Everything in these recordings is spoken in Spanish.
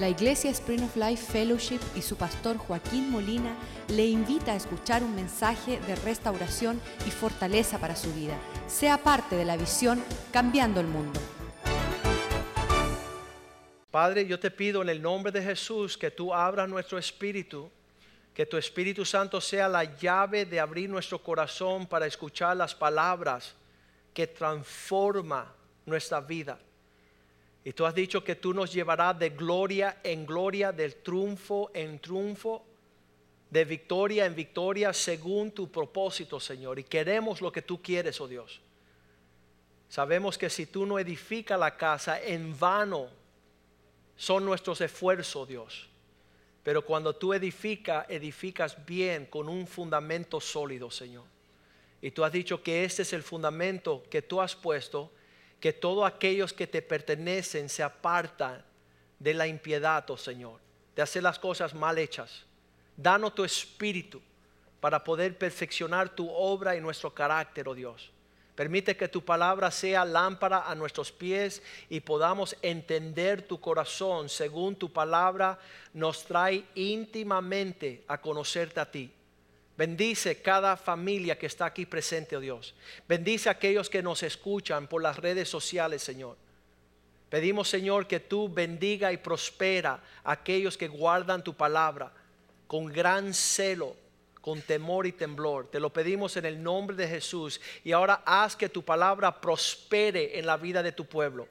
La Iglesia Spring of Life Fellowship y su pastor Joaquín Molina le invita a escuchar un mensaje de restauración y fortaleza para su vida. Sea parte de la visión Cambiando el Mundo. Padre, yo te pido en el nombre de Jesús que tú abras nuestro espíritu, que tu Espíritu Santo sea la llave de abrir nuestro corazón para escuchar las palabras que transforma nuestra vida. Y tú has dicho que tú nos llevarás de gloria en gloria, del triunfo en triunfo, de victoria en victoria, según tu propósito, Señor. Y queremos lo que tú quieres, oh Dios. Sabemos que si tú no edificas la casa, en vano son nuestros esfuerzos, Dios. Pero cuando tú edificas, edificas bien con un fundamento sólido, Señor. Y tú has dicho que este es el fundamento que tú has puesto que todos aquellos que te pertenecen se apartan de la impiedad, oh Señor, de hacer las cosas mal hechas. Danos tu espíritu para poder perfeccionar tu obra y nuestro carácter, oh Dios. Permite que tu palabra sea lámpara a nuestros pies y podamos entender tu corazón según tu palabra nos trae íntimamente a conocerte a ti. Bendice cada familia que está aquí presente, oh Dios. Bendice a aquellos que nos escuchan por las redes sociales, Señor. Pedimos, Señor, que tú bendiga y prospera a aquellos que guardan tu palabra con gran celo, con temor y temblor. Te lo pedimos en el nombre de Jesús. Y ahora haz que tu palabra prospere en la vida de tu pueblo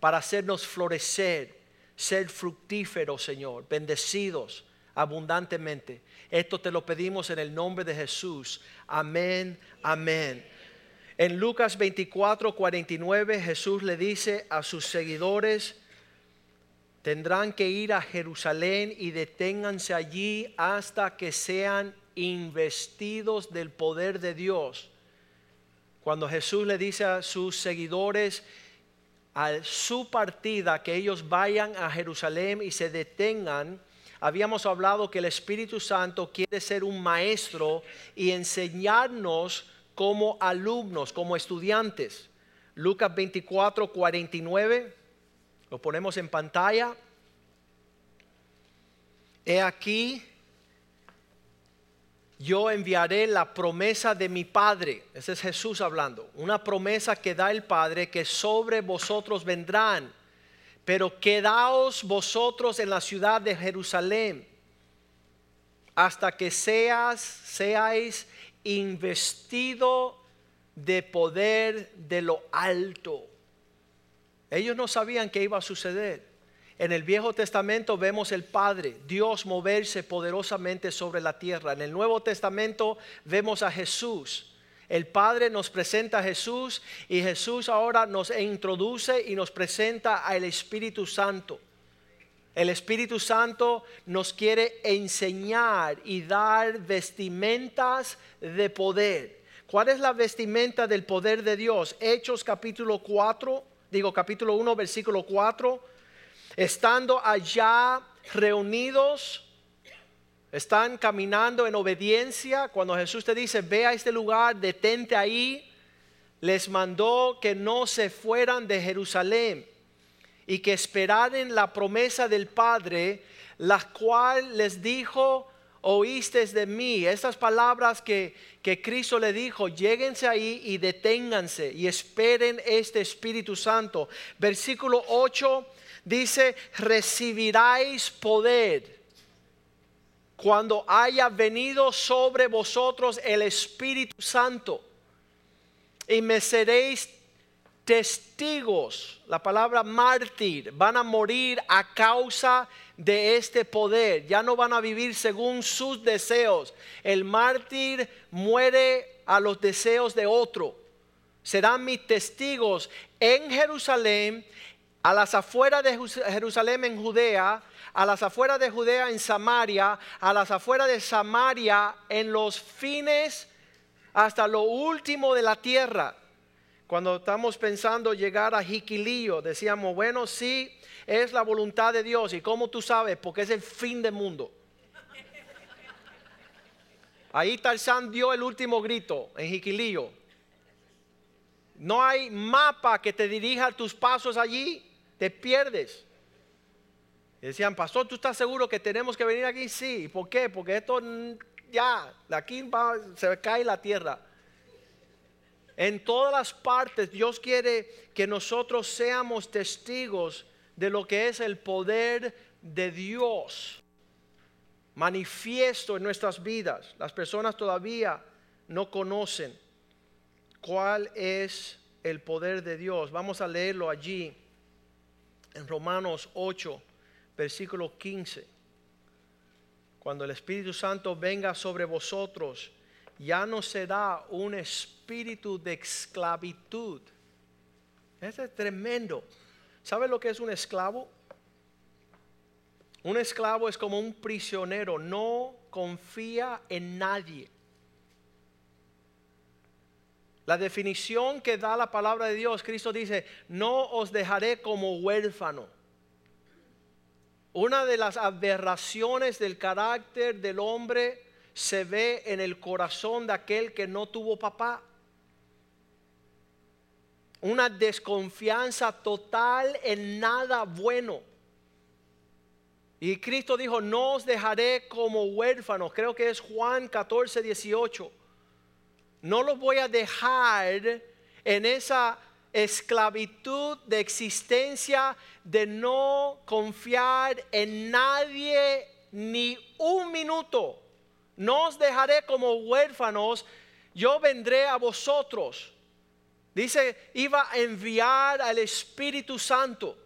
para hacernos florecer, ser fructíferos, Señor, bendecidos abundantemente. Esto te lo pedimos en el nombre de Jesús. Amén, amén. En Lucas 24, 49 Jesús le dice a sus seguidores, tendrán que ir a Jerusalén y deténganse allí hasta que sean investidos del poder de Dios. Cuando Jesús le dice a sus seguidores, a su partida, que ellos vayan a Jerusalén y se detengan, habíamos hablado que el Espíritu Santo quiere ser un maestro y enseñarnos como alumnos, como estudiantes. Lucas 24, 49, lo ponemos en pantalla. He aquí, yo enviaré la promesa de mi Padre. Ese es Jesús hablando. Una promesa que da el Padre que sobre vosotros vendrán pero quedaos vosotros en la ciudad de Jerusalén hasta que seas, seáis investido de poder de lo alto. Ellos no sabían qué iba a suceder. En el Viejo Testamento vemos el Padre, Dios moverse poderosamente sobre la tierra. En el Nuevo Testamento vemos a Jesús el Padre nos presenta a Jesús y Jesús ahora nos introduce y nos presenta al Espíritu Santo. El Espíritu Santo nos quiere enseñar y dar vestimentas de poder. ¿Cuál es la vestimenta del poder de Dios? Hechos capítulo 4, digo capítulo 1, versículo 4. Estando allá reunidos, están caminando en obediencia. Cuando Jesús te dice, ve a este lugar, detente ahí, les mandó que no se fueran de Jerusalén y que esperaran la promesa del Padre, la cual les dijo, oíste de mí. Estas palabras que, que Cristo le dijo, lléguense ahí y deténganse y esperen este Espíritu Santo. Versículo 8 dice, recibiráis poder cuando haya venido sobre vosotros el Espíritu Santo y me seréis testigos, la palabra mártir, van a morir a causa de este poder, ya no van a vivir según sus deseos. El mártir muere a los deseos de otro. Serán mis testigos en Jerusalén, a las afueras de Jerusalén en Judea, a las afueras de Judea en Samaria, a las afueras de Samaria en los fines hasta lo último de la tierra. Cuando estamos pensando llegar a Jiquilillo, decíamos, bueno, sí, es la voluntad de Dios. ¿Y cómo tú sabes? Porque es el fin del mundo. Ahí Tarzán dio el último grito en Jiquilillo. No hay mapa que te dirija tus pasos allí, te pierdes. Y decían, pastor, ¿tú estás seguro que tenemos que venir aquí? Sí. ¿Y por qué? Porque esto ya, de aquí se cae la tierra. En todas las partes Dios quiere que nosotros seamos testigos de lo que es el poder de Dios manifiesto en nuestras vidas. Las personas todavía no conocen cuál es el poder de Dios. Vamos a leerlo allí en Romanos 8, versículo 15. Cuando el Espíritu Santo venga sobre vosotros, ya no será un espíritu de esclavitud. Este es tremendo. ¿Sabe lo que es un esclavo? Un esclavo es como un prisionero, no confía en nadie. La definición que da la palabra de Dios, Cristo dice, no os dejaré como huérfano. Una de las aberraciones del carácter del hombre se ve en el corazón de aquel que no tuvo papá. Una desconfianza total en nada bueno. Y Cristo dijo, no os dejaré como huérfanos. Creo que es Juan 14, 18. No los voy a dejar en esa esclavitud de existencia de no confiar en nadie ni un minuto. No os dejaré como huérfanos, yo vendré a vosotros. Dice, iba a enviar al Espíritu Santo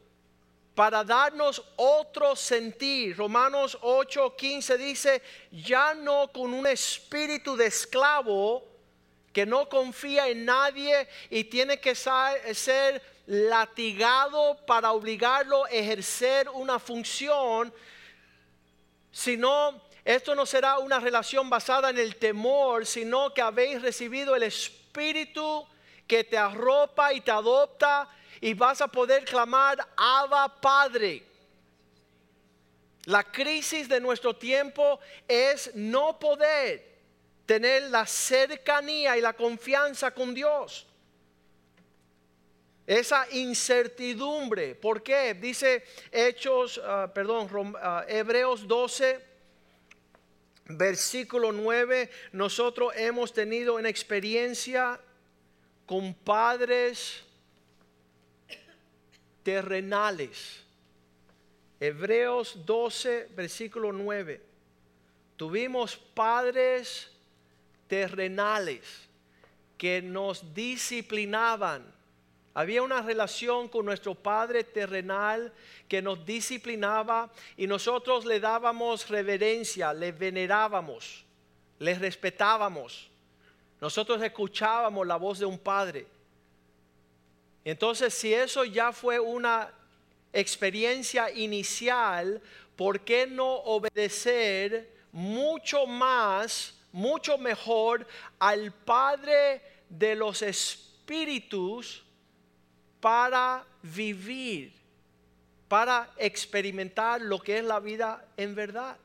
para darnos otro sentir. Romanos 8:15 dice, ya no con un espíritu de esclavo que no confía en nadie y tiene que ser latigado para obligarlo a ejercer una función, sino esto no será una relación basada en el temor, sino que habéis recibido el espíritu que te arropa y te adopta y vas a poder clamar, Abba Padre. La crisis de nuestro tiempo es no poder tener la cercanía y la confianza con Dios. Esa incertidumbre. ¿Por qué? Dice Hechos, ah, perdón, ah, Hebreos 12, versículo 9. Nosotros hemos tenido una experiencia con padres terrenales. Hebreos 12, versículo 9. Tuvimos padres terrenales que nos disciplinaban. Había una relación con nuestro Padre terrenal que nos disciplinaba y nosotros le dábamos reverencia, le venerábamos, le respetábamos. Nosotros escuchábamos la voz de un Padre. Entonces, si eso ya fue una experiencia inicial, ¿por qué no obedecer mucho más, mucho mejor al Padre de los Espíritus para vivir, para experimentar lo que es la vida en verdad?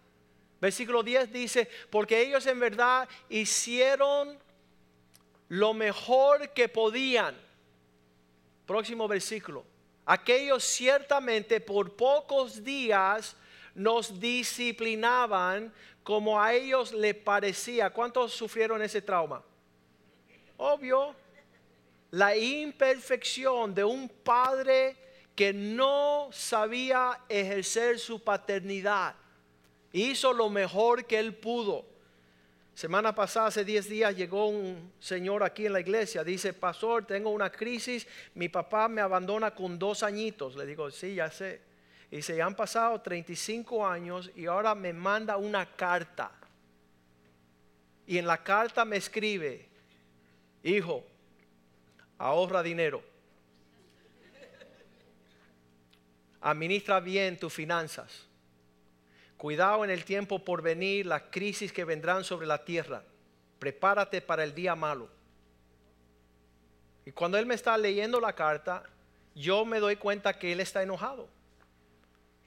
Versículo 10 dice, porque ellos en verdad hicieron lo mejor que podían Próximo versículo. Aquellos ciertamente por pocos días nos disciplinaban como a ellos le parecía. ¿Cuántos sufrieron ese trauma? Obvio, la imperfección de un padre que no sabía ejercer su paternidad. Hizo lo mejor que él pudo. Semana pasada, hace 10 días, llegó un señor aquí en la iglesia. Dice, pastor, tengo una crisis. Mi papá me abandona con dos añitos. Le digo, sí, ya sé. Y ya han pasado 35 años y ahora me manda una carta. Y en la carta me escribe, hijo, ahorra dinero. Administra bien tus finanzas Cuidado en el tiempo por venir, las crisis que vendrán sobre la tierra. Prepárate para el día malo. Y cuando él me está leyendo la carta, yo me doy cuenta que él está enojado.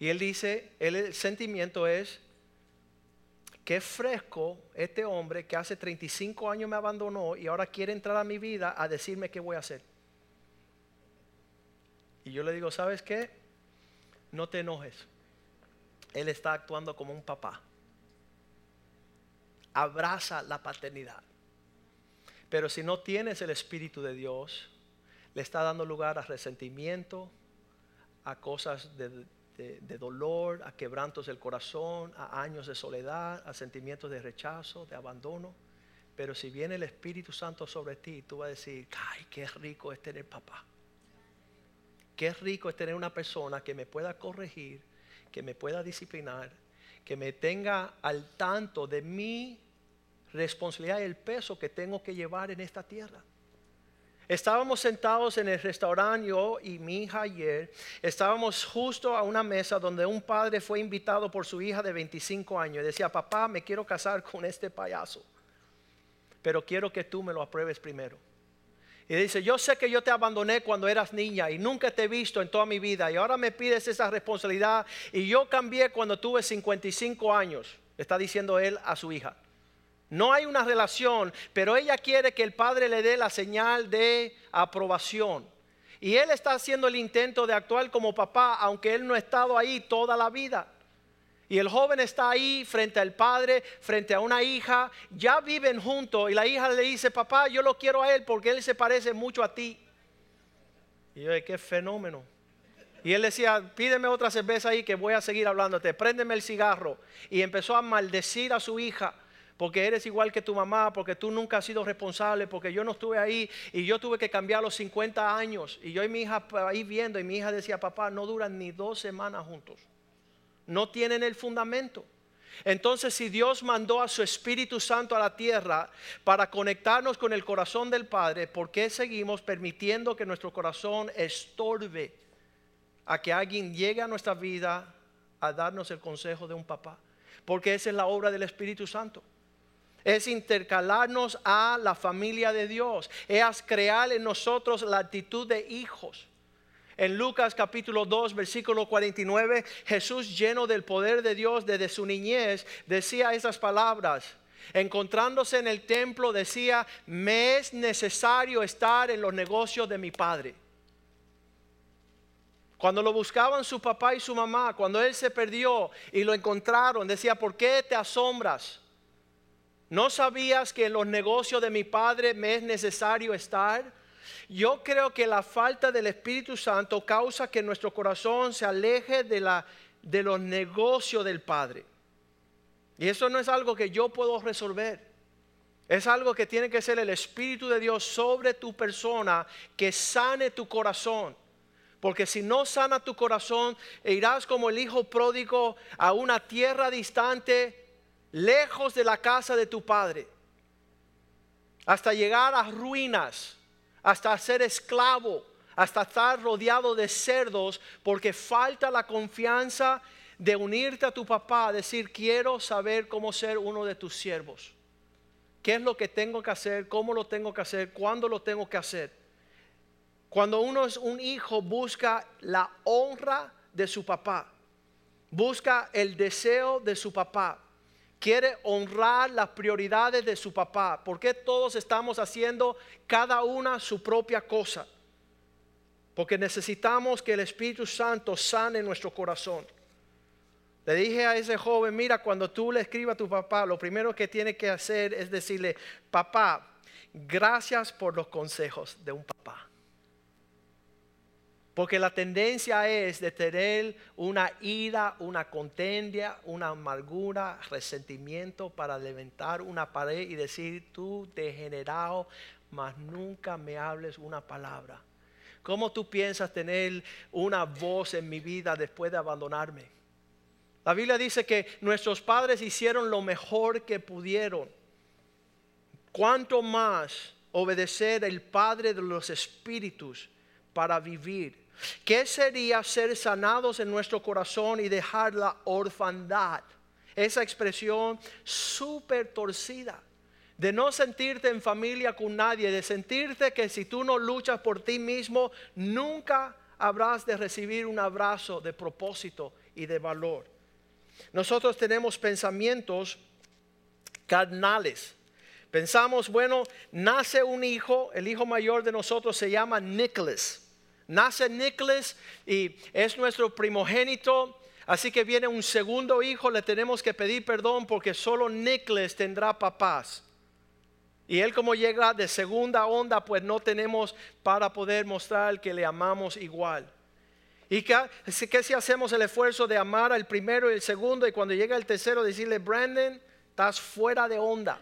Y él dice, el sentimiento es, qué fresco este hombre que hace 35 años me abandonó y ahora quiere entrar a mi vida a decirme qué voy a hacer. Y yo le digo, ¿sabes qué? No te enojes Él está actuando como un papá. Abraza la paternidad. Pero si no tienes el Espíritu de Dios, le está dando lugar a resentimiento, a cosas de, de dolor, a quebrantos del corazón, a años de soledad, a sentimientos de rechazo, de abandono. Pero si viene el Espíritu Santo sobre ti, tú vas a decir, ay, qué rico es tener papá. Qué rico es tener una persona que me pueda corregir, que me pueda disciplinar, que me tenga al tanto de mi responsabilidad y el peso que tengo que llevar en esta tierra. Estábamos sentados en el restaurante, yo y mi hija ayer, estábamos justo a una mesa donde un padre fue invitado por su hija de 25 años decía, papá, me quiero casar con este payaso, pero quiero que tú me lo apruebes primero. Y dice, yo sé que yo te abandoné cuando eras niña y nunca te he visto en toda mi vida y ahora me pides esa responsabilidad y yo cambié cuando tuve 55 años, está diciendo él a su hija. No hay una relación, pero ella quiere que el padre le dé la señal de aprobación. Y él está haciendo el intento de actuar como papá, aunque él no ha estado ahí toda la vida. Y el joven está ahí frente al padre, frente a una hija, ya viven juntos y la hija le dice, papá, yo lo quiero a él porque él se parece mucho a ti. Y yo, qué fenómeno. Y él decía, pídeme otra cerveza ahí que voy a seguir hablándote, préndeme el cigarro. Y empezó a maldecir a su hija porque eres igual que tu mamá, porque tú nunca has sido responsable, porque yo no estuve ahí y yo tuve que cambiar los 50 años. Y yo y mi hija ahí viendo y mi hija decía, papá, no duran ni dos semanas juntos. No tienen el fundamento. Entonces, si Dios mandó a su Espíritu Santo a la tierra para conectarnos con el corazón del Padre, ¿por qué seguimos permitiendo que nuestro corazón estorbe a que alguien llegue a nuestra vida a darnos el consejo de un papá? Porque esa es la obra del Espíritu Santo es intercalarnos a la familia de Dios, es crear en nosotros la actitud de hijos. En Lucas capítulo 2, versículo 49, Jesús lleno del poder de Dios desde su niñez decía esas palabras. Encontrándose en el templo decía, me es necesario estar en los negocios de mi Padre. Cuando lo buscaban su papá y su mamá, cuando él se perdió y lo encontraron, decía, ¿por qué te asombras? ¿No sabías que en los negocios de mi Padre me es necesario estar? Yo creo que la falta del Espíritu Santo causa que nuestro corazón se aleje de, la, de los negocios del Padre. Y eso no es algo que yo puedo resolver. Es algo que tiene que ser el Espíritu de Dios sobre tu persona que sane tu corazón. Porque si no sana tu corazón, irás como el hijo pródigo a una tierra distante lejos de la casa de tu padre, hasta llegar a ruinas, hasta ser esclavo, hasta estar rodeado de cerdos, porque falta la confianza de unirte a tu papá, decir, quiero saber cómo ser uno de tus siervos. ¿Qué es lo que tengo que hacer? ¿Cómo lo tengo que hacer? ¿Cuándo lo tengo que hacer? Cuando uno es un hijo, busca la honra de su papá, busca el deseo de su papá, quiere honrar las prioridades de su papá. porque todos estamos haciendo cada una su propia cosa? Porque necesitamos que el Espíritu Santo sane nuestro corazón. Le dije a ese joven, mira, cuando tú le escribas a tu papá, lo primero que tiene que hacer es decirle, papá, gracias por los consejos de un papá. Porque la tendencia es de tener una ira, una contendia, una amargura, resentimiento para levantar una pared y decir, tú degenerado, mas nunca me hables una palabra. ¿Cómo tú piensas tener una voz en mi vida después de abandonarme? La Biblia dice que nuestros padres hicieron lo mejor que pudieron. ¿Cuánto más obedecer el Padre de los Espíritus para vivir? ¿Qué sería ser sanados en nuestro corazón y dejar la orfandad? Esa expresión súper torcida. De no sentirte en familia con nadie, de sentirte que si tú no luchas por ti mismo, nunca habrás de recibir un abrazo de propósito y de valor. Nosotros tenemos pensamientos carnales. Pensamos, bueno, nace un hijo, el hijo mayor de nosotros se llama Nicholas. Nace Nicholas y es nuestro primogénito. Así que viene un segundo hijo, le tenemos que pedir perdón porque solo Nicholas tendrá papás. Y él como llega de segunda onda, pues no tenemos para poder mostrar que le amamos igual. ¿Y qué, si hacemos el esfuerzo de amar al primero y el segundo y cuando llega el tercero decirle, Brandon, estás fuera de onda,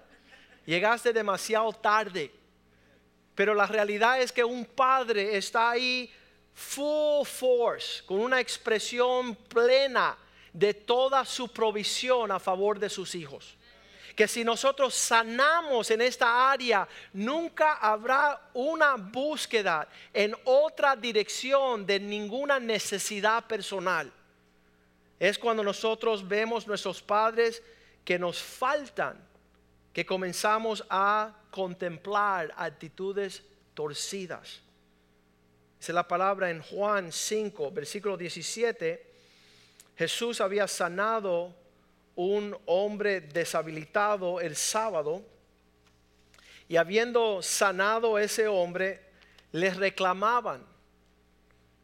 llegaste demasiado tarde? Pero la realidad es que un padre está ahí full force, con una expresión plena de toda su provisión a favor de sus hijos que si nosotros sanamos en esta área, nunca habrá una búsqueda en otra dirección de ninguna necesidad personal. Es cuando nosotros vemos nuestros padres que nos faltan, que comenzamos a contemplar actitudes torcidas. Es la palabra en Juan 5, versículo 17. Jesús había sanado un hombre deshabilitado el sábado y habiendo sanado ese hombre, les reclamaban.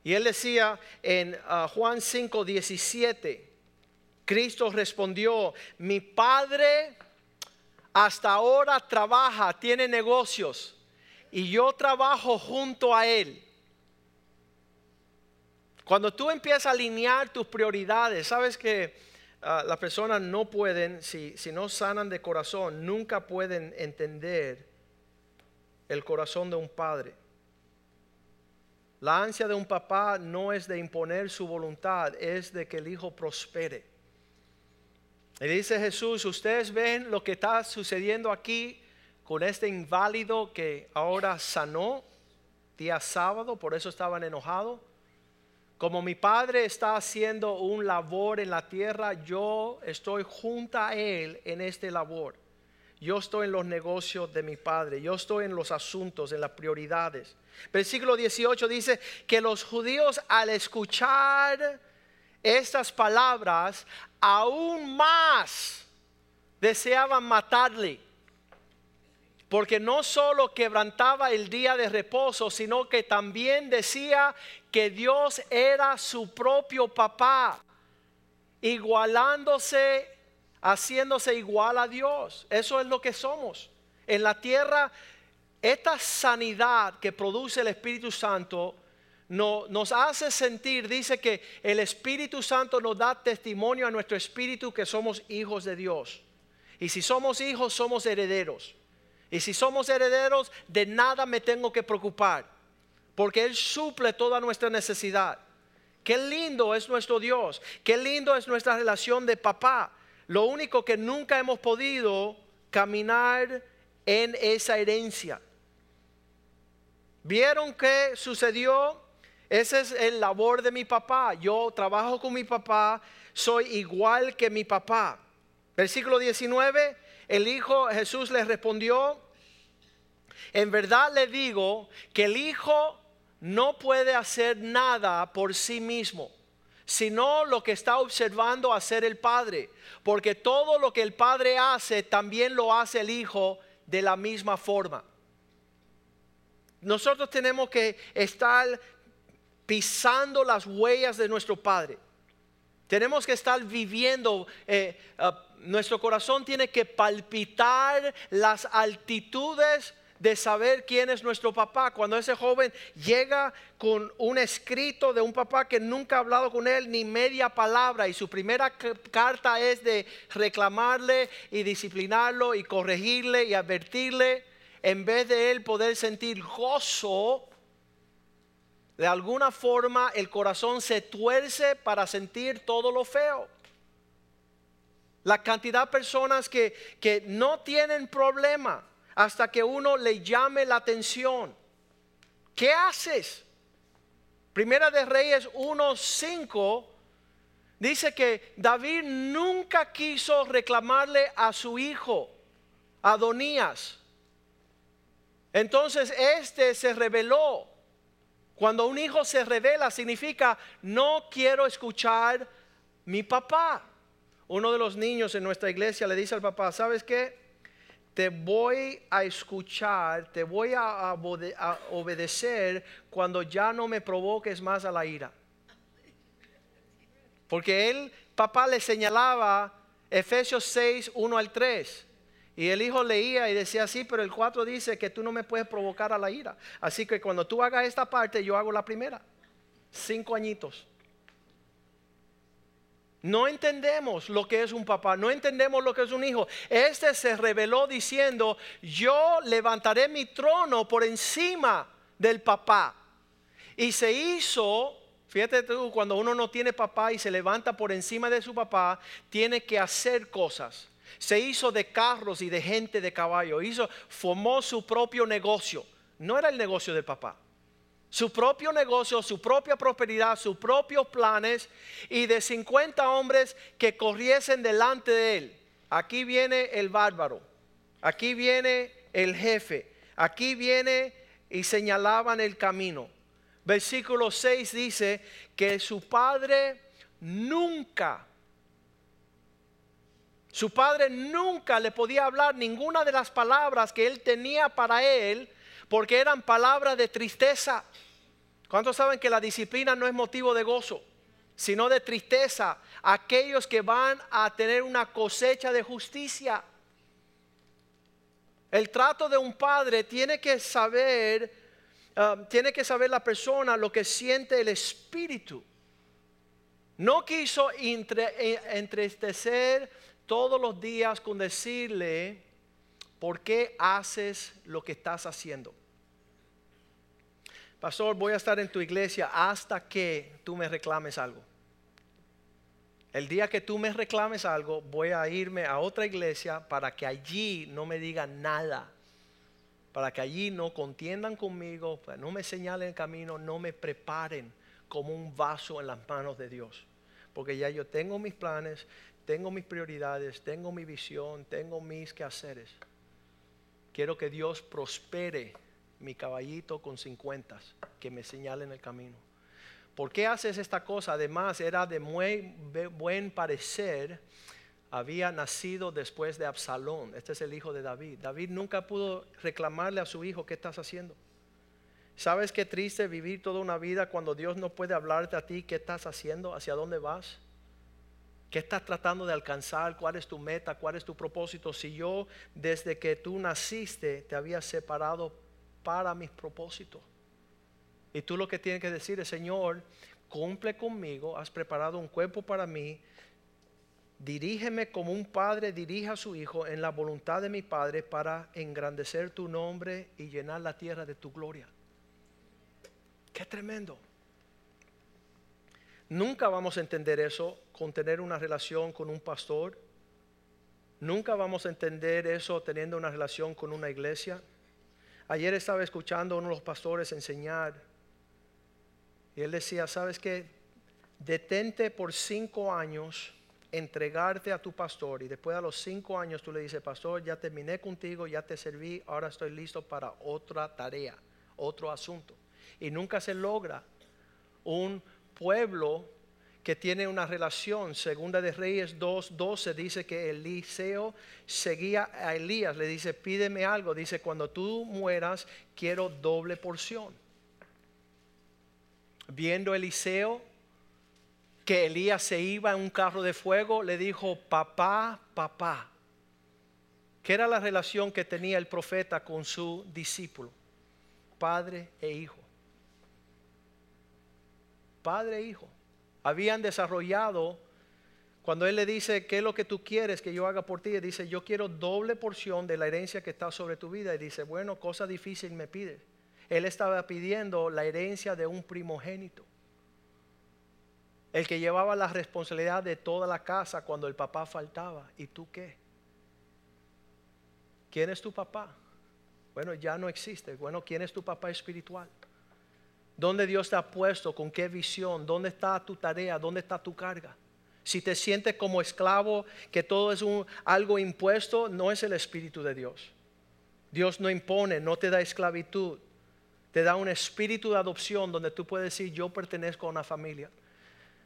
Y él decía en ah, Juan 5, 17, Cristo respondió, mi padre hasta ahora trabaja, tiene negocios, y yo trabajo junto a él. Cuando tú empiezas a alinear tus prioridades, sabes que Ah, las personas no pueden, si, si no sanan de corazón, nunca pueden entender el corazón de un padre. La ansia de un papá no es de imponer su voluntad, es de que el hijo prospere. Y dice Jesús, ustedes ven lo que está sucediendo aquí con este inválido que ahora sanó día sábado, por eso estaban enojados. Como mi padre está haciendo un labor en la tierra, yo estoy junto a él en este labor. Yo estoy en los negocios de mi padre, yo estoy en los asuntos, en las prioridades. Versículo 18 dice que los judíos al escuchar estas palabras aún más deseaban matarle porque no solo quebrantaba el día de reposo, sino que también decía que Dios era su propio papá, igualándose, haciéndose igual a Dios. Eso es lo que somos. En la tierra, esta sanidad que produce el Espíritu Santo no, nos hace sentir, dice que el Espíritu Santo nos da testimonio a nuestro espíritu que somos hijos de Dios. Y si somos hijos, somos herederos. Y si somos herederos, de nada me tengo que preocupar, porque Él suple toda nuestra necesidad. Qué lindo es nuestro Dios, qué lindo es nuestra relación de papá. Lo único que nunca hemos podido caminar en esa herencia. ¿Vieron qué sucedió? Ese es el labor de mi papá. Yo trabajo con mi papá, soy igual que mi papá. Versículo 19 el Hijo Jesús le respondió, en verdad le digo que el Hijo no puede hacer nada por sí mismo, sino lo que está observando hacer el Padre, porque todo lo que el Padre hace, también lo hace el Hijo de la misma forma. Nosotros tenemos que estar pisando las huellas de nuestro Padre. Tenemos que estar viviendo eh, ah, nuestro corazón tiene que palpitar las altitudes de saber quién es nuestro papá. Cuando ese joven llega con un escrito de un papá que nunca ha hablado con él ni media palabra y su primera carta es de reclamarle y disciplinarlo y corregirle y advertirle, en vez de él poder sentir gozo, de alguna forma el corazón se tuerce para sentir todo lo feo. La cantidad de personas que, que no tienen problema hasta que uno le llame la atención. ¿Qué haces? Primera de Reyes 1.5 dice que David nunca quiso reclamarle a su hijo, Adonías. Entonces este se reveló. Cuando un hijo se revela significa no quiero escuchar mi papá. Uno de los niños en nuestra iglesia le dice al papá, ¿sabes qué? Te voy a escuchar, te voy a, obedecer cuando ya no me provoques más a la ira. Porque él, papá, le señalaba Efesios 6, 1 al 3. Y el hijo leía y decía, sí, pero el 4 dice que tú no me puedes provocar a la ira. Así que cuando tú hagas esta parte, yo hago la primera. Cinco añitos. No entendemos lo que es un papá, no entendemos lo que es un hijo. Este se reveló diciendo, yo levantaré mi trono por encima del papá. Y se hizo, fíjate tú, cuando uno no tiene papá y se levanta por encima de su papá, tiene que hacer cosas se hizo de carros y de gente de caballo, hizo, formó su propio negocio. No era el negocio del papá. Su propio negocio, su propia prosperidad, sus propios planes y de 50 hombres que corriesen delante de él. Aquí viene el bárbaro, aquí viene el jefe, aquí viene y señalaban el camino. Versículo 6 dice que su padre nunca su padre nunca le podía hablar ninguna de las palabras que él tenía para él porque eran palabras de tristeza. ¿Cuántos saben que la disciplina no es motivo de gozo, sino de tristeza? Aquellos que van a tener una cosecha de justicia. El trato de un padre tiene que saber, um, tiene que saber la persona lo que siente el espíritu. No quiso entre, entristecer todos los días con decirle, ¿por qué haces lo que estás haciendo? Pastor, voy a estar en tu iglesia hasta que tú me reclames algo. El día que tú me reclames algo, voy a irme a otra iglesia para que allí no me digan nada. Para que allí no contiendan conmigo, no me señalen el camino, no me preparen como un vaso en las manos de Dios. Porque ya yo tengo mis planes, tengo mis prioridades, tengo mi visión, tengo mis quehaceres. Quiero que Dios prospere mi caballito con cincuentas, que me señalen el camino. ¿Por qué haces esta cosa? Además, era de muy buen parecer. Había nacido después de Absalón. Este es el hijo de David. David nunca pudo reclamarle a su hijo, ¿qué estás haciendo? ¿Sabes qué triste vivir toda una vida cuando Dios no puede hablarte a ti, qué estás haciendo, hacia dónde vas? ¿Qué estás tratando de alcanzar? ¿Cuál es tu meta? ¿Cuál es tu propósito? Si yo desde que tú naciste te había separado para mis propósitos. Y tú lo que tienes que decir es, Señor, cumple conmigo, has preparado un cuerpo para mí, dirígeme como un padre dirige a su hijo en la voluntad de mi padre para engrandecer tu nombre y llenar la tierra de tu gloria. Qué tremendo. Nunca vamos a entender eso con tener una relación con un pastor. Nunca vamos a entender eso teniendo una relación con una iglesia. Ayer estaba escuchando a uno de los pastores enseñar y él decía, ¿sabes qué? Detente por cinco años, entregarte a tu pastor y después a los cinco años tú le dices, pastor, ya terminé contigo, ya te serví, ahora estoy listo para otra tarea, otro asunto. Y nunca se logra un pueblo que tiene una relación. Segunda de Reyes 2.12 dice que Eliseo seguía a Elías, le dice, pídeme algo. Dice, cuando tú mueras, quiero doble porción. Viendo Eliseo que Elías se iba en un carro de fuego, le dijo, papá, papá. ¿Qué era la relación que tenía el profeta con su discípulo? Padre e hijo padre e hijo. Habían desarrollado, cuando él le dice, ¿qué es lo que tú quieres que yo haga por ti? dice, yo quiero doble porción de la herencia que está sobre tu vida. Y dice, bueno, cosa difícil me pide. Él estaba pidiendo la herencia de un primogénito. El que llevaba la responsabilidad de toda la casa cuando el papá faltaba. ¿Y tú qué? ¿Quién es tu papá? Bueno, ya no existe. Bueno, ¿quién es tu papá espiritual? ¿Dónde Dios te ha puesto? ¿Con qué visión? ¿Dónde está tu tarea? ¿Dónde está tu carga? Si te sientes como esclavo, que todo es algo impuesto, no es el Espíritu de Dios. Dios no impone, no te da esclavitud. Te da un espíritu de adopción donde tú puedes decir, yo pertenezco a una familia.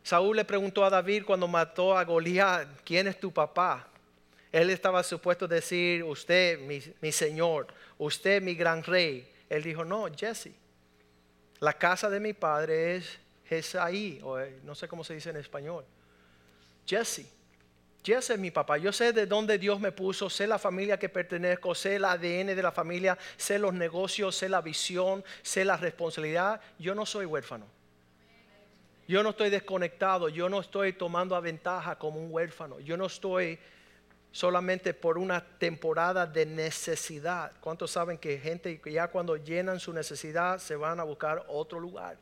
Saúl le preguntó a David cuando mató a Goliat, ¿quién es tu papá? Él estaba supuesto a decir, usted, mi, mi señor, usted, mi gran rey. Él dijo, no, Jesse. La casa de mi padre es Jesaí, o eh, no sé cómo se dice en español. Jesse. Jesse es mi papá. Yo sé de dónde Dios me puso, sé la familia que pertenezco, sé el ADN de la familia, sé los negocios, sé la visión, sé la responsabilidad. Yo no soy huérfano. Yo no estoy desconectado, yo no estoy tomando a ventaja como un huérfano. Yo no estoy solamente por una temporada de necesidad. ¿Cuántos saben que gente ya cuando llenan su necesidad se van a buscar otro lugar?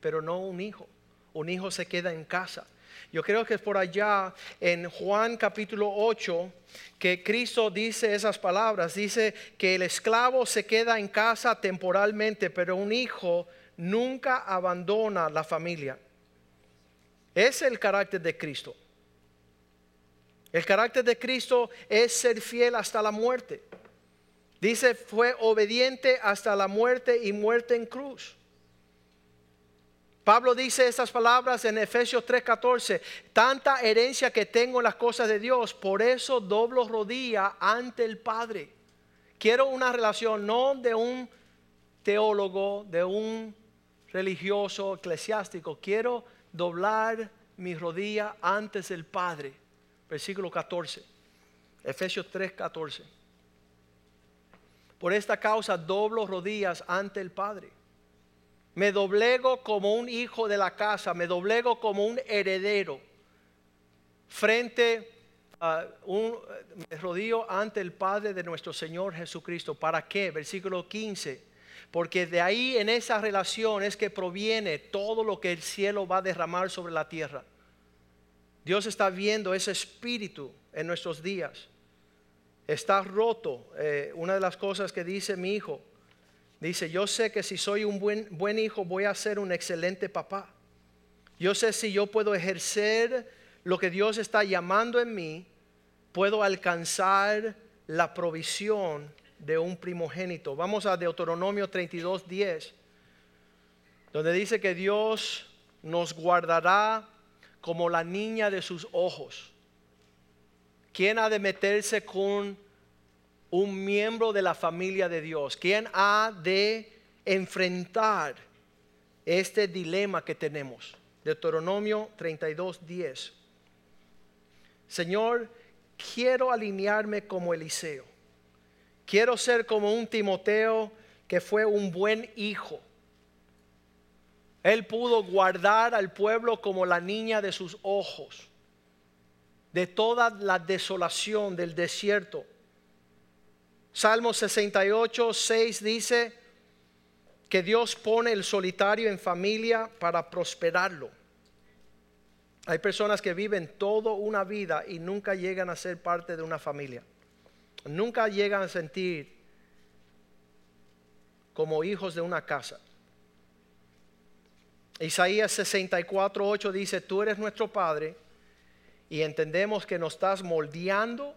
Pero no un hijo. Un hijo se queda en casa. Yo creo que es por allá en Juan capítulo 8 que Cristo dice esas palabras. Dice que el esclavo se queda en casa temporalmente, pero un hijo nunca abandona la familia. Es el carácter de Cristo. El carácter de Cristo es ser fiel hasta la muerte. Dice, fue obediente hasta la muerte y muerte en cruz. Pablo dice estas palabras en Efesios 3:14, tanta herencia que tengo en las cosas de Dios, por eso doblo rodilla ante el Padre. Quiero una relación no de un teólogo, de un religioso, eclesiástico, quiero doblar mi rodilla antes del Padre versículo 14. Efesios 3, 14. Por esta causa doblo rodillas ante el Padre. Me doblego como un hijo de la casa, me doblego como un heredero. Frente a un me rodillo ante el Padre de nuestro Señor Jesucristo. ¿Para qué? Versículo 15. Porque de ahí en esa relación es que proviene todo lo que el cielo va a derramar sobre la tierra. Dios está viendo ese espíritu en nuestros días. Está roto. Eh, una de las cosas que dice mi hijo, dice, yo sé que si soy un buen, buen hijo voy a ser un excelente papá. Yo sé si yo puedo ejercer lo que Dios está llamando en mí, puedo alcanzar la provisión de un primogénito. Vamos a Deuteronomio 32, 10, donde dice que Dios nos guardará como la niña de sus ojos. ¿Quién ha de meterse con un miembro de la familia de Dios? ¿Quién ha de enfrentar este dilema que tenemos? Deuteronomio 32, 10. Señor, quiero alinearme como Eliseo. Quiero ser como un Timoteo que fue un buen hijo él pudo guardar al pueblo como la niña de sus ojos, de toda la desolación del desierto. Salmo 68, 6 dice que Dios pone el solitario en familia para prosperarlo. Hay personas que viven toda una vida y nunca llegan a ser parte de una familia. Nunca llegan a sentir como hijos de una casa. Isaías 64, 8 dice, tú eres nuestro Padre y entendemos que nos estás moldeando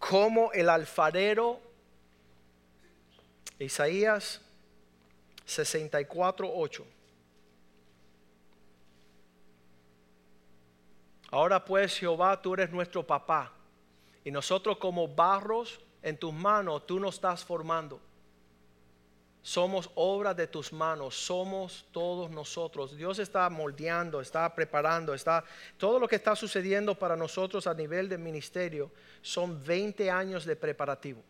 como el alfarero. Isaías 64, 8. Ahora pues Jehová, tú eres nuestro papá y nosotros como barros en tus manos, tú nos estás formando. Somos obra de tus manos, somos todos nosotros. Dios está moldeando, está preparando, está todo lo que está sucediendo para nosotros a nivel de ministerio son 20 años de preparativo.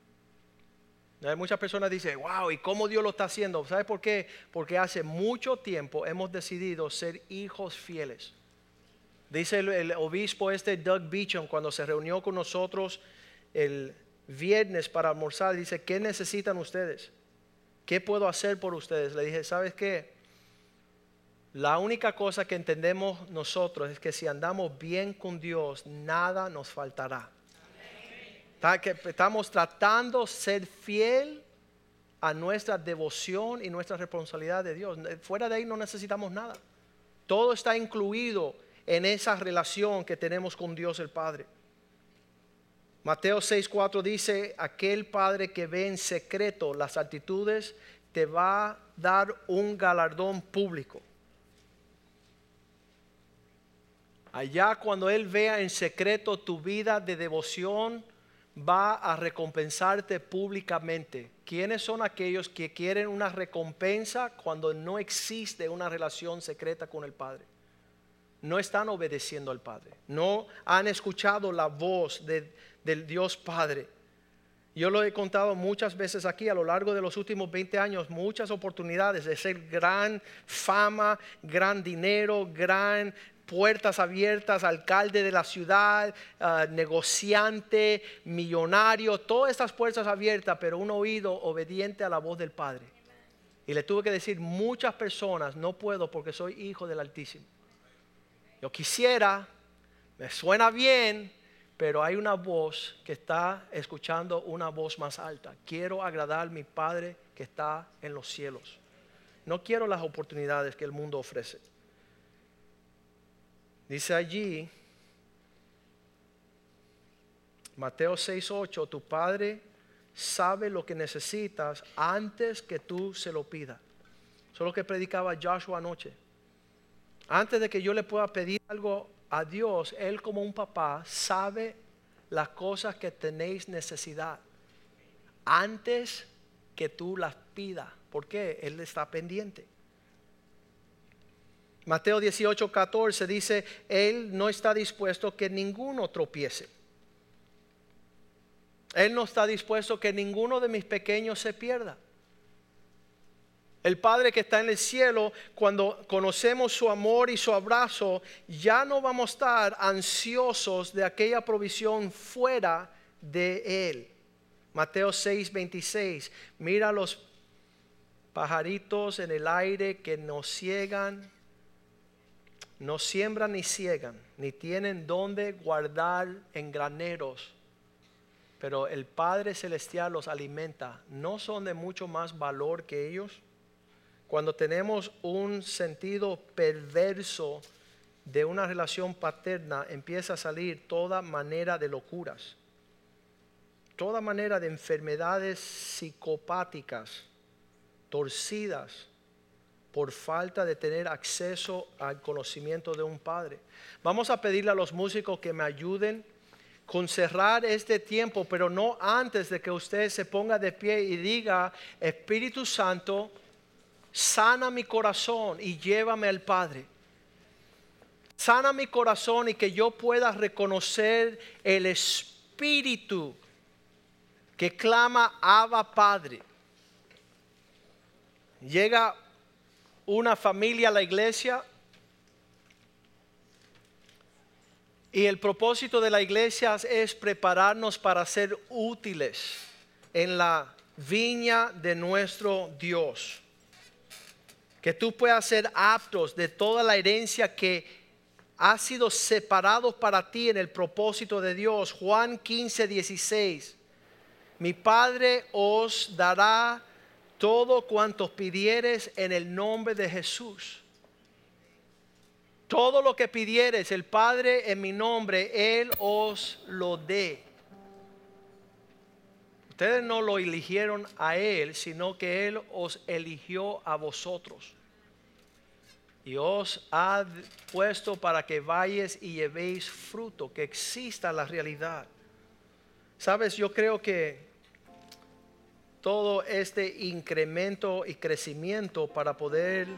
Muchas personas dicen, wow, ¿y cómo Dios lo está haciendo? ¿Sabe por qué? Porque hace mucho tiempo hemos decidido ser hijos fieles. Dice el, el obispo este Doug Beecham cuando se reunió con nosotros el viernes para almorzar, dice, ¿qué necesitan ustedes? ¿Qué puedo hacer por ustedes? Le dije, ¿sabes qué? La única cosa que entendemos nosotros es que si andamos bien con Dios, nada nos faltará. Estamos tratando de ser fiel a nuestra devoción y nuestra responsabilidad de Dios. Fuera de ahí no necesitamos nada. Todo está incluido en esa relación que tenemos con Dios el Padre. Mateo 6:4 dice, aquel padre que ve en secreto las actitudes te va a dar un galardón público. Allá cuando Él vea en secreto tu vida de devoción, va a recompensarte públicamente. ¿Quiénes son aquellos que quieren una recompensa cuando no existe una relación secreta con el Padre? no están obedeciendo al Padre. No han escuchado la voz de- del Dios Padre. Yo lo he contado muchas veces aquí a lo largo de los últimos 20 años, muchas oportunidades de ser gran fama, gran dinero, gran puertas abiertas, alcalde de la ciudad, ah, negociante, millonario, todas estas puertas abiertas, pero un oído obediente a la voz del Padre. Y le tuve que decir muchas personas, no puedo porque soy hijo del Altísimo. Yo quisiera, me suena bien, pero hay una voz que está escuchando una voz más alta. Quiero agradar a mi Padre que está en los cielos. No quiero las oportunidades que el mundo ofrece. Dice allí, Mateo 6:8, tu Padre sabe lo que necesitas antes que tú se lo pidas. Eso es lo que predicaba Joshua anoche. Antes de que yo le pueda pedir algo a Dios, Él como un papá sabe las cosas que tenéis necesidad. Antes que tú las pidas. ¿Por qué? Él está pendiente. Mateo 18, 14 dice, Él no está dispuesto que ninguno tropiece. Él no está dispuesto que ninguno de mis pequeños se pierda. El Padre que está en el cielo, cuando conocemos su amor y su abrazo, ya no vamos a estar ansiosos de aquella provisión fuera de Él. Mateo 6, 26. Mira los pajaritos en el aire que no ciegan, no siembran ni ciegan, ni tienen donde guardar en graneros. Pero el Padre Celestial los alimenta. ¿No son de mucho más valor que ellos? Cuando tenemos un sentido perverso de una relación paterna, empieza a salir toda manera de locuras, toda manera de enfermedades psicopáticas, torcidas, por falta de tener acceso al conocimiento de un padre. Vamos a pedirle a los músicos que me ayuden con cerrar este tiempo, pero no antes de que usted se ponga de pie y diga, Espíritu Santo, sana mi corazón y llévame al Padre. Sana mi corazón y que yo pueda reconocer el Espíritu que clama Abba Padre. Llega una familia a la iglesia y el propósito de la iglesia es prepararnos para ser útiles en la viña de nuestro Dios. Que tú puedas ser aptos de toda la herencia que ha sido separado para ti en el propósito de Dios. Juan 15, 16. Mi Padre os dará todo cuanto pidieres en el nombre de Jesús. Todo lo que pidieres el Padre en mi nombre, Él os lo dé. Ustedes no lo eligieron a Él, sino que Él os eligió a vosotros. Y os ha puesto para que vayáis y llevéis fruto, que exista la realidad. Sabes, yo creo que todo este incremento y crecimiento para poder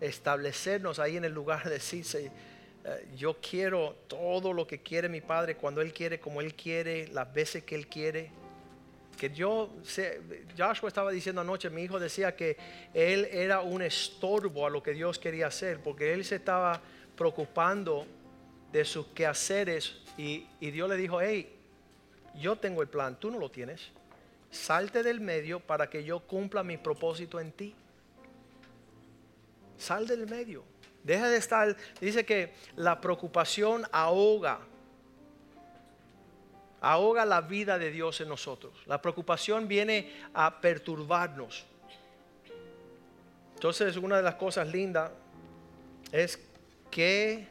establecernos ahí en el lugar de decirse, eh, yo quiero todo lo que quiere mi padre cuando él quiere, como él quiere, las veces que él quiere. Que yo, Joshua estaba diciendo anoche, mi hijo decía que él era un estorbo a lo que Dios quería hacer, porque él se estaba preocupando de sus quehaceres y, y Dios le dijo, hey, yo tengo el plan, tú no lo tienes salte del medio para que yo cumpla mi propósito en ti. Sal del medio. Deja de estar, dice que la preocupación ahoga, ahoga la vida de Dios en nosotros. La preocupación viene a perturbarnos. Entonces una de las cosas lindas es que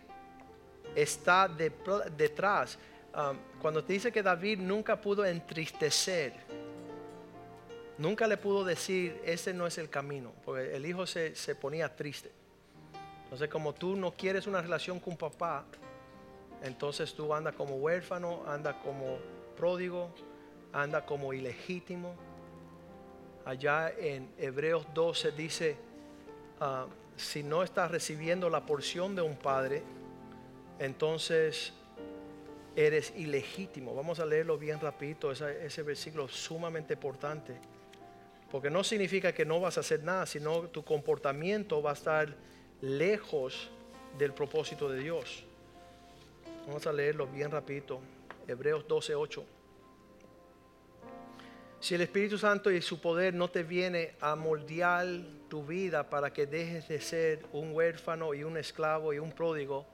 está de, detrás. Um, cuando te dice que David nunca pudo entristecer, Nunca le pudo decir, ese no es el camino, porque el hijo se, se, ponía triste. Entonces, como tú no quieres una relación con papá, entonces tú andas como huérfano, andas como pródigo, andas como ilegítimo. Allá en Hebreos 12 dice, uh, si no estás recibiendo la porción de un padre, entonces eres ilegítimo. Vamos a leerlo bien rapidito, ese, ese versículo sumamente importante. Porque no significa que no vas a hacer nada, sino tu comportamiento va a estar lejos del propósito de Dios. Vamos a leerlo bien rapidito. Hebreos 12:8. Si el Espíritu Santo y su poder no te viene a moldear tu vida para que dejes de ser un huérfano y un esclavo y un pródigo,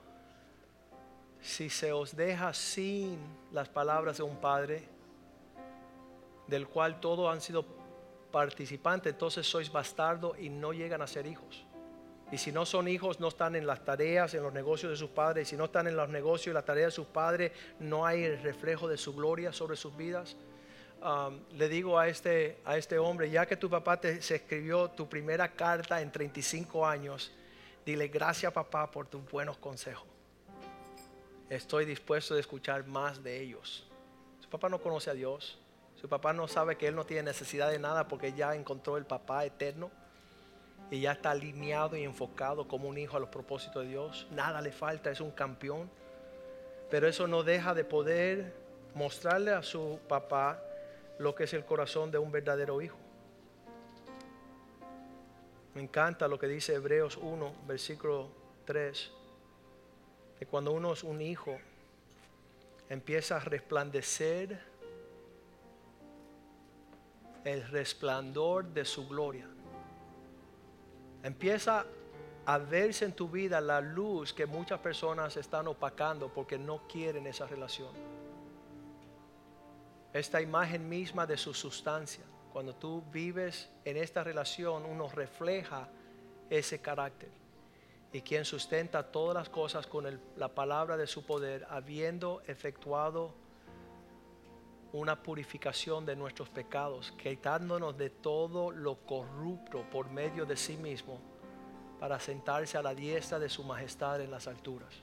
si se os deja sin las palabras de un padre, del cual todos han sido participantes, entonces sois bastardo y no llegan a ser hijos. Y si no son hijos, no están en las tareas, en los negocios de sus padres. Y si no están en los negocios y las tareas de sus padres, no hay el reflejo de su gloria sobre sus vidas. Um, le digo a este, a este hombre, ya que tu papá te, se escribió tu primera carta en 35 años, dile gracias papá por tus buenos consejos. Estoy dispuesto a escuchar más de ellos. Su papá no conoce a Dios. Su papá no sabe que él no tiene necesidad de nada porque ya encontró el papá eterno y ya está alineado y enfocado como un hijo a los propósitos de Dios. Nada le falta, es un campeón. Pero eso no deja de poder mostrarle a su papá lo que es el corazón de un verdadero hijo. Me encanta lo que dice Hebreos 1, versículo 3, que cuando uno es un hijo, empieza a resplandecer el resplandor de su gloria. Empieza a verse en tu vida la luz que muchas personas están opacando porque no quieren esa relación. Esta imagen misma de su sustancia, cuando tú vives en esta relación, uno refleja ese carácter. Y quien sustenta todas las cosas con la palabra de su poder, habiendo efectuado una purificación de nuestros pecados, quitándonos de todo lo corrupto por medio de sí mismo, para sentarse a la diestra de su majestad en las alturas.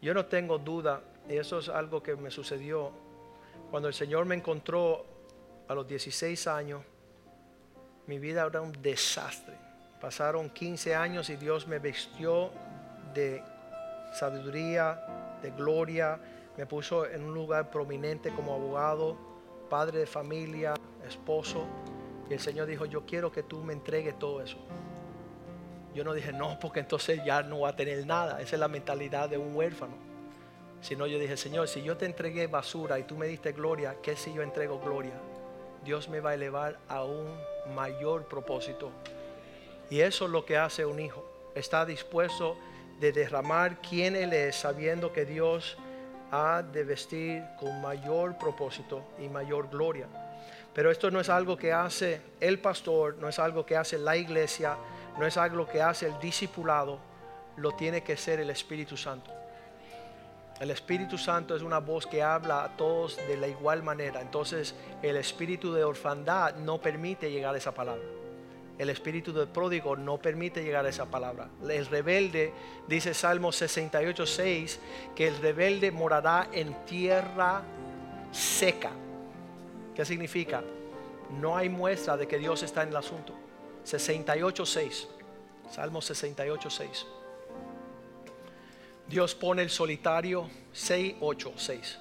Yo no tengo duda, y eso es algo que me sucedió cuando el Señor me encontró a los 16 años, mi vida era un desastre. Pasaron 15 años y Dios me vistió de sabiduría, de gloria, me puso en un lugar prominente como abogado, padre de familia, esposo. Y el Señor dijo, yo quiero que tú me entregues todo eso. Yo no dije, no, porque entonces ya no va a tener nada. Esa es la mentalidad de un huérfano. Sino yo dije, Señor, si yo te entregué basura y tú me diste gloria, ¿qué si yo entrego gloria? Dios me va a elevar a un mayor propósito. Y eso es lo que hace un hijo. Está dispuesto de derramar quien Él es, sabiendo que Dios ha de vestir con mayor propósito y mayor gloria. Pero esto no es algo que hace el pastor, no es algo que hace la iglesia, no es algo que hace el discipulado, lo tiene que ser el Espíritu Santo. El Espíritu Santo es una voz que habla a todos de la igual manera. Entonces el espíritu de orfandad no permite llegar a esa palabra el espíritu del pródigo no permite llegar a esa palabra. El rebelde, dice Salmo 68, 6, que el rebelde morará en tierra seca. ¿Qué significa? No hay muestra de que Dios está en el asunto. 68, 6. Salmo 68, 6. Dios pone el solitario 6, 8, 6.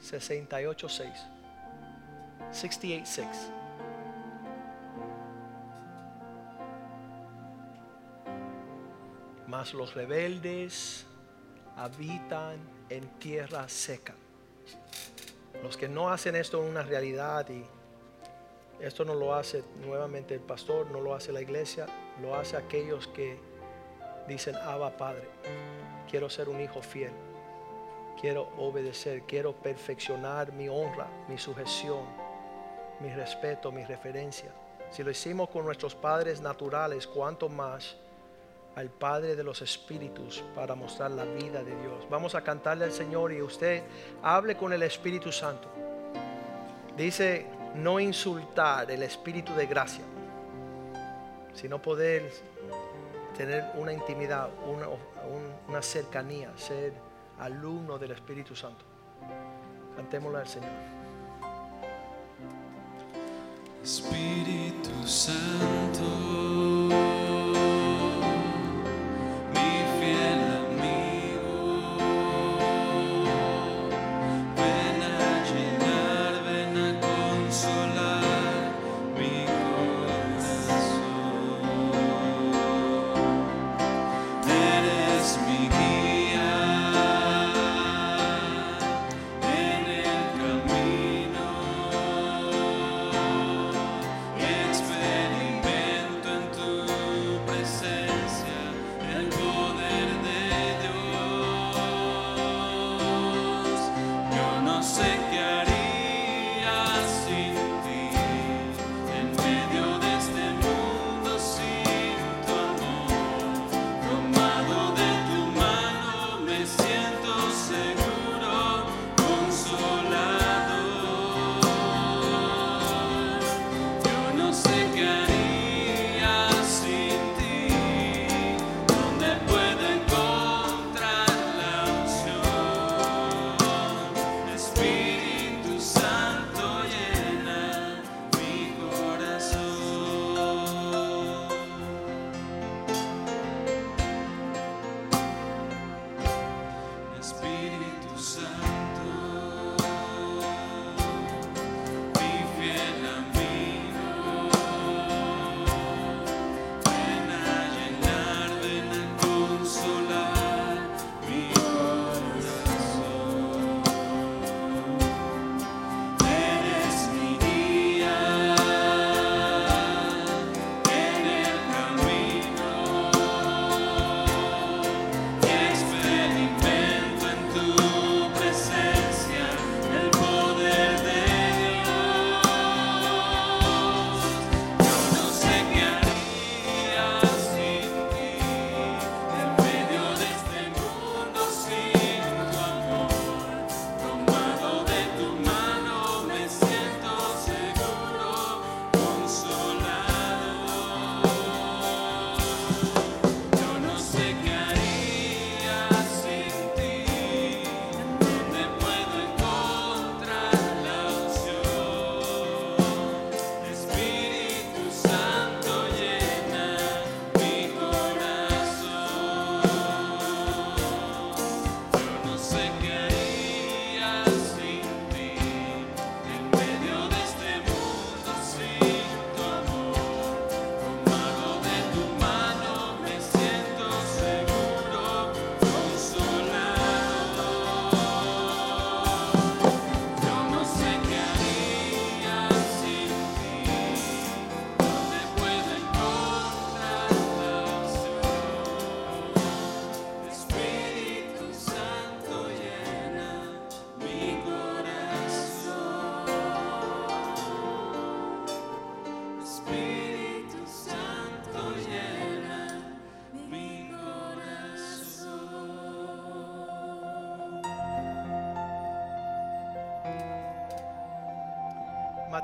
68, 6. 68:6. Mas los rebeldes habitan en tierra seca. Los que no hacen esto en una realidad y esto no lo hace nuevamente el pastor, no lo hace la iglesia, lo hace aquellos que dicen, Abba Padre, quiero ser un hijo fiel, quiero obedecer, quiero perfeccionar mi honra, mi sujeción, mi respeto, mi referencia. Si lo hicimos con nuestros padres naturales, cuánto más al Padre de los Espíritus para mostrar la vida de Dios. Vamos a cantarle al Señor y usted hable con el Espíritu Santo. Dice, no insultar el Espíritu de gracia, sino poder tener una intimidad, una, una cercanía, ser alumno del Espíritu Santo. Cantémosle al Señor. Espíritu Santo,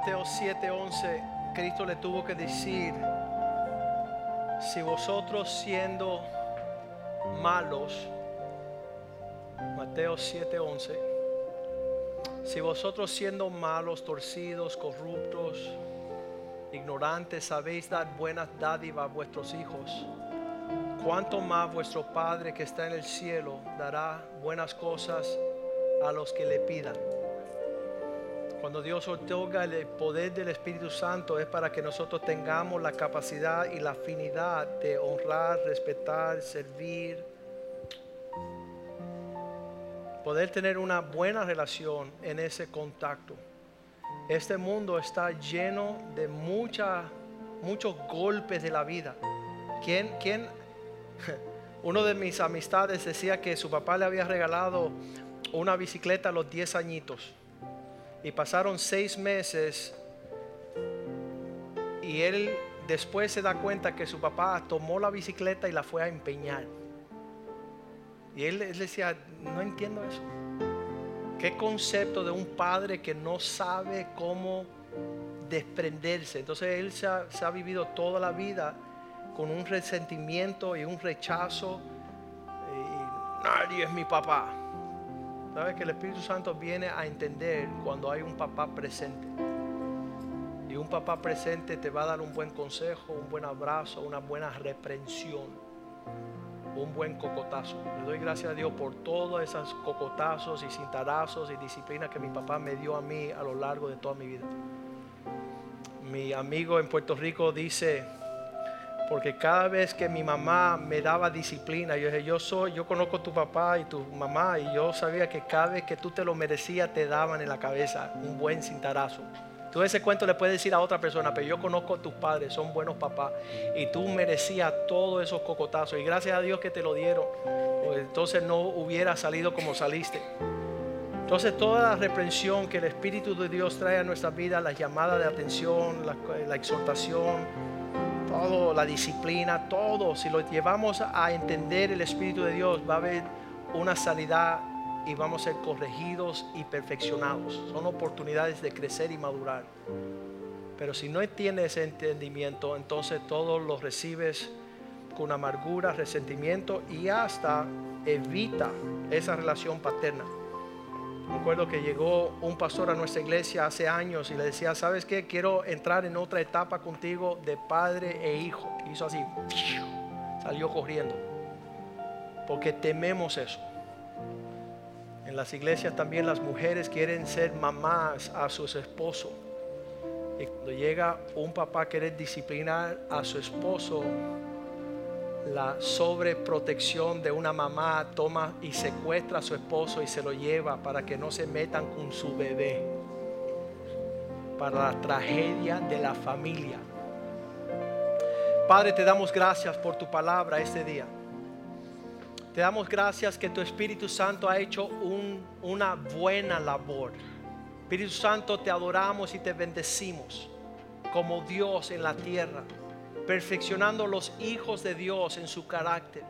Mateo 7:11, Cristo le tuvo que decir, si vosotros siendo malos, Mateo 7:11, si vosotros siendo malos, torcidos, corruptos, ignorantes, sabéis dar buenas dádivas a vuestros hijos, cuánto más vuestro Padre que está en el cielo dará buenas cosas a los que le pidan. Cuando Dios otorga el poder del Espíritu Santo es para que nosotros tengamos la capacidad y la afinidad de honrar, respetar, servir, poder tener una buena relación en ese contacto. Este mundo está lleno de mucha, muchos golpes de la vida. ¿Quién, quién? Uno de mis amistades decía que su papá le había regalado una bicicleta a los 10 añitos y pasaron seis meses y él después se da cuenta que su papá tomó la bicicleta y la fue a empeñar. Y él, decía, no entiendo eso. ¿Qué concepto de un padre que no sabe cómo desprenderse? Entonces él se ha, se ha vivido toda la vida con un resentimiento y un rechazo. Y nadie es mi papá. ¿Sabes que el Espíritu Santo viene a entender cuando hay un papá presente? Y un papá presente te va a dar un buen consejo, un buen abrazo, una buena reprensión, un buen cocotazo. Le doy gracias a Dios por todos esos cocotazos y cintarazos y disciplina que mi papá me dio a mí a lo largo de toda mi vida. Mi amigo en Puerto Rico dice, porque cada vez que mi mamá me daba disciplina, yo dije, yo soy, yo conozco a tu papá y tu mamá, y yo sabía que cada vez que tú te lo merecías, te daban en la cabeza un buen cintarazo. Tú ese cuento le puedes decir a otra persona, pero yo conozco a tus padres, son buenos papás, y tú merecías todos esos cocotazos, y gracias a Dios que te lo dieron, pues entonces no hubiera salido como saliste. Entonces toda la reprensión que el Espíritu de Dios trae a nuestra vida, la llamada de atención, la exhortación, todo, la disciplina, todo, si lo llevamos a entender el Espíritu de Dios, va a haber una sanidad y vamos a ser corregidos y perfeccionados. Son oportunidades de crecer y madurar. Pero si no tienes ese entendimiento, entonces todo lo recibes con amargura, resentimiento y hasta evita esa relación paterna. Me acuerdo que llegó un pastor a nuestra iglesia hace años y le decía, ¿sabes qué? Quiero entrar en otra etapa contigo de padre e hijo. hizo así, salió corriendo. Porque tememos eso. En las iglesias también las mujeres quieren ser mamás a sus esposos. Y cuando llega un papá a querer disciplinar a su esposo, la sobreprotección de una mamá toma y secuestra a su esposo y se lo lleva para que no se metan con su bebé, para la tragedia de la familia. Padre, te damos gracias por tu palabra este día. Te damos gracias que tu Espíritu Santo ha hecho una buena labor. Espíritu Santo, te adoramos y te bendecimos como Dios en la tierra perfeccionando los hijos de Dios en su carácter,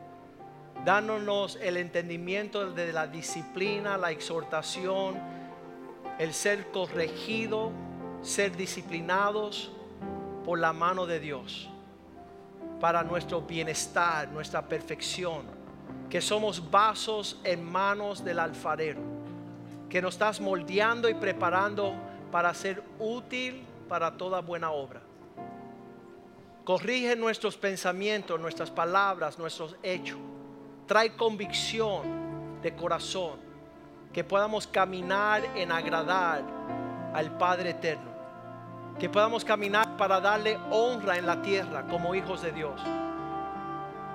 dándonos el entendimiento de la disciplina, la exhortación, el ser corregido, ser disciplinados por la mano de Dios, para nuestro bienestar, nuestra perfección, que somos vasos en manos del alfarero, que nos estás moldeando y preparando para ser útil para toda buena obra. Corrige nuestros pensamientos, nuestras palabras, nuestros hechos. Trae convicción de corazón. Que podamos caminar en agradar al Padre Eterno. Que podamos caminar para darle honra en la tierra como hijos de Dios.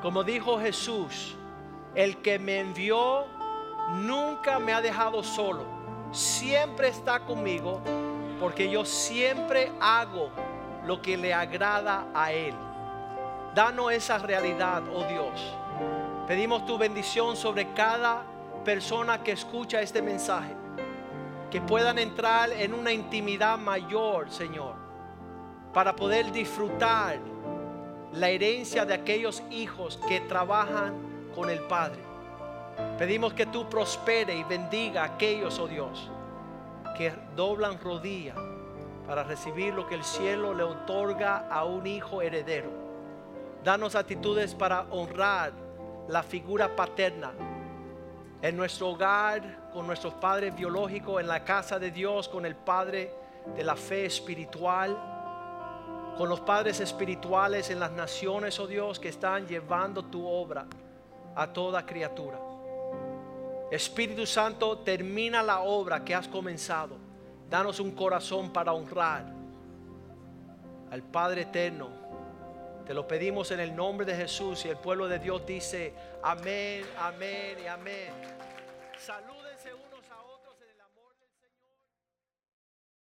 Como dijo Jesús, el que me envió nunca me ha dejado solo. Siempre está conmigo porque yo siempre hago lo que le agrada a Él. Danos esa realidad, oh Dios. Pedimos tu bendición sobre cada persona que escucha este mensaje. Que puedan entrar en una intimidad mayor, Señor, para poder disfrutar la herencia de aquellos hijos que trabajan con el Padre. Pedimos que tú prospere y bendiga a aquellos, oh Dios, que doblan rodillas para recibir lo que el cielo le otorga a un hijo heredero. Danos actitudes para honrar la figura paterna en nuestro hogar, con nuestros padres biológicos, en la casa de Dios, con el Padre de la fe espiritual, con los padres espirituales en las naciones, oh Dios, que están llevando tu obra a toda criatura. Espíritu Santo, termina la obra que has comenzado. Danos un corazón para honrar al Padre eterno. Te lo pedimos en el nombre de Jesús y el pueblo de Dios dice amén, amén y amén.